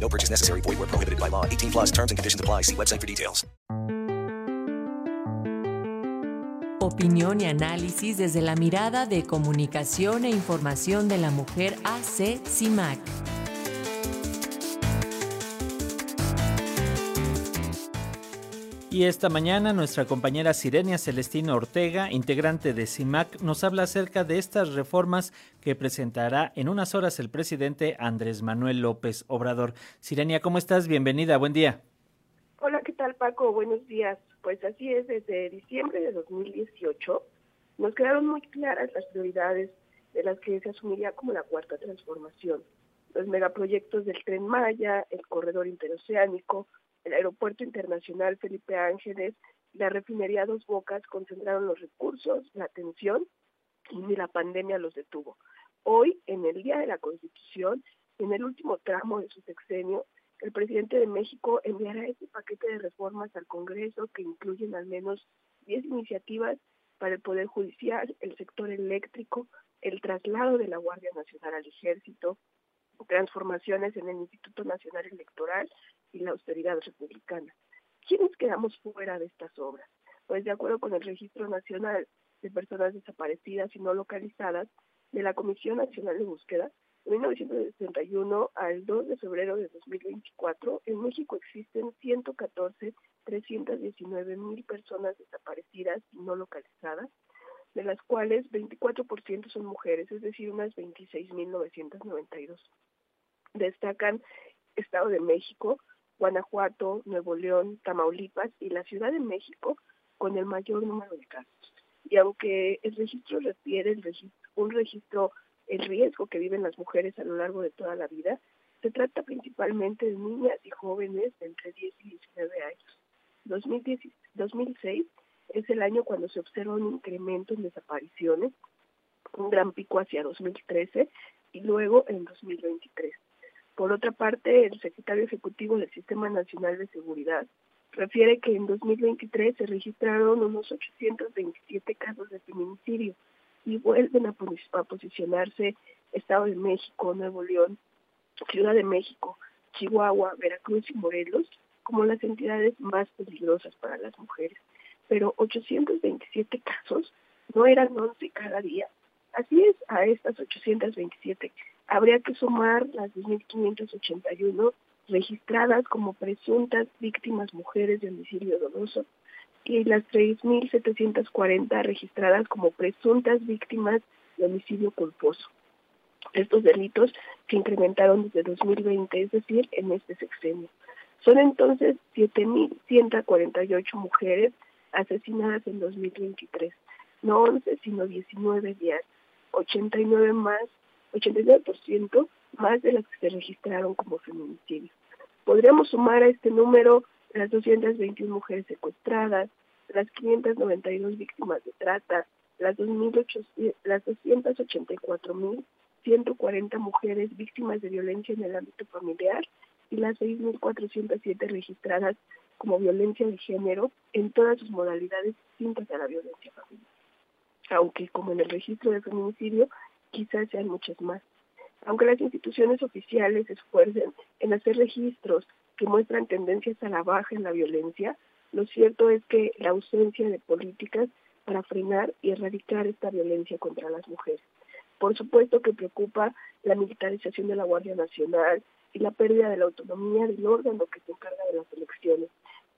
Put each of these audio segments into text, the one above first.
No purchase necessary. Void where prohibited by law. 18 plus terms and conditions apply. See website for details. Opinión y análisis desde la mirada de comunicación e información de la mujer AC CIMAC. Y esta mañana nuestra compañera Sirenia Celestina Ortega, integrante de CIMAC, nos habla acerca de estas reformas que presentará en unas horas el presidente Andrés Manuel López Obrador. Sirenia, ¿cómo estás? Bienvenida, buen día. Hola, ¿qué tal Paco? Buenos días. Pues así es, desde diciembre de 2018 nos quedaron muy claras las prioridades de las que se asumiría como la cuarta transformación. Los megaproyectos del tren Maya, el corredor interoceánico, el Aeropuerto Internacional Felipe Ángeles la refinería Dos Bocas concentraron los recursos, la atención y ni la pandemia los detuvo. Hoy, en el Día de la Constitución, en el último tramo de su sexenio, el presidente de México enviará este paquete de reformas al Congreso que incluyen al menos 10 iniciativas para el Poder Judicial, el sector eléctrico, el traslado de la Guardia Nacional al Ejército, transformaciones en el Instituto Nacional Electoral y la austeridad republicana. ¿Quiénes quedamos fuera de estas obras? Pues de acuerdo con el Registro Nacional de Personas Desaparecidas y No Localizadas de la Comisión Nacional de Búsqueda, de 1961 al 2 de febrero de 2024, en México existen 114, 319 mil personas desaparecidas y no localizadas, de las cuales 24% son mujeres, es decir, unas 26.992. Destacan Estado de México, Guanajuato, Nuevo León, Tamaulipas y la Ciudad de México con el mayor número de casos. Y aunque el registro refiere el un registro el riesgo que viven las mujeres a lo largo de toda la vida, se trata principalmente de niñas y jóvenes de entre 10 y 19 años. 2010, 2006 es el año cuando se observa un incremento en desapariciones, un gran pico hacia 2013 y luego en 2023. Por otra parte, el secretario ejecutivo del Sistema Nacional de Seguridad refiere que en 2023 se registraron unos 827 casos de feminicidio y vuelven a, posicionarse Estado de México, Nuevo León, Ciudad de México, Chihuahua, Veracruz y Morelos como las entidades más peligrosas para las mujeres. Pero 827 casos no eran 11 cada día. Así es, a estas 827 habría que sumar las 2.581 registradas como presuntas víctimas mujeres de homicidio doloso y las 3.740 registradas como presuntas víctimas de homicidio culposo. Estos delitos se incrementaron desde 2020, es decir, en este sexenio. Son entonces 7.148 mujeres asesinadas en 2023, no 11, sino 19 días, 89 más, 89% más de las que se registraron como feminicidios. Podríamos sumar a este número las 221 mujeres secuestradas, las 592 víctimas de trata, las, 2.800, las 284.140 mujeres víctimas de violencia en el ámbito familiar y las 6.407 registradas como violencia de género en todas sus modalidades distintas a la violencia familiar. Aunque, como en el registro de feminicidio, quizás sean muchas más. Aunque las instituciones oficiales se esfuercen en hacer registros que muestran tendencias a la baja en la violencia, lo cierto es que la ausencia de políticas para frenar y erradicar esta violencia contra las mujeres. Por supuesto que preocupa la militarización de la Guardia Nacional y la pérdida de la autonomía del órgano que se encarga de las elecciones,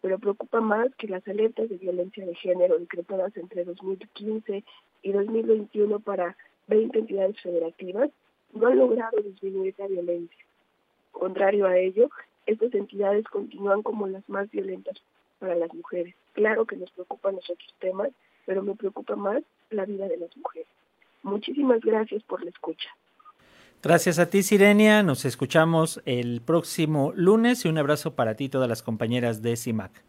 pero preocupa más que las alertas de violencia de género decretadas entre 2015 y 2021 para 20 entidades federativas no han logrado disminuir la violencia. Contrario a ello, estas entidades continúan como las más violentas para las mujeres. Claro que nos preocupan los otros temas, pero me preocupa más la vida de las mujeres. Muchísimas gracias por la escucha. Gracias a ti, Sirenia. Nos escuchamos el próximo lunes y un abrazo para ti y todas las compañeras de CIMAC.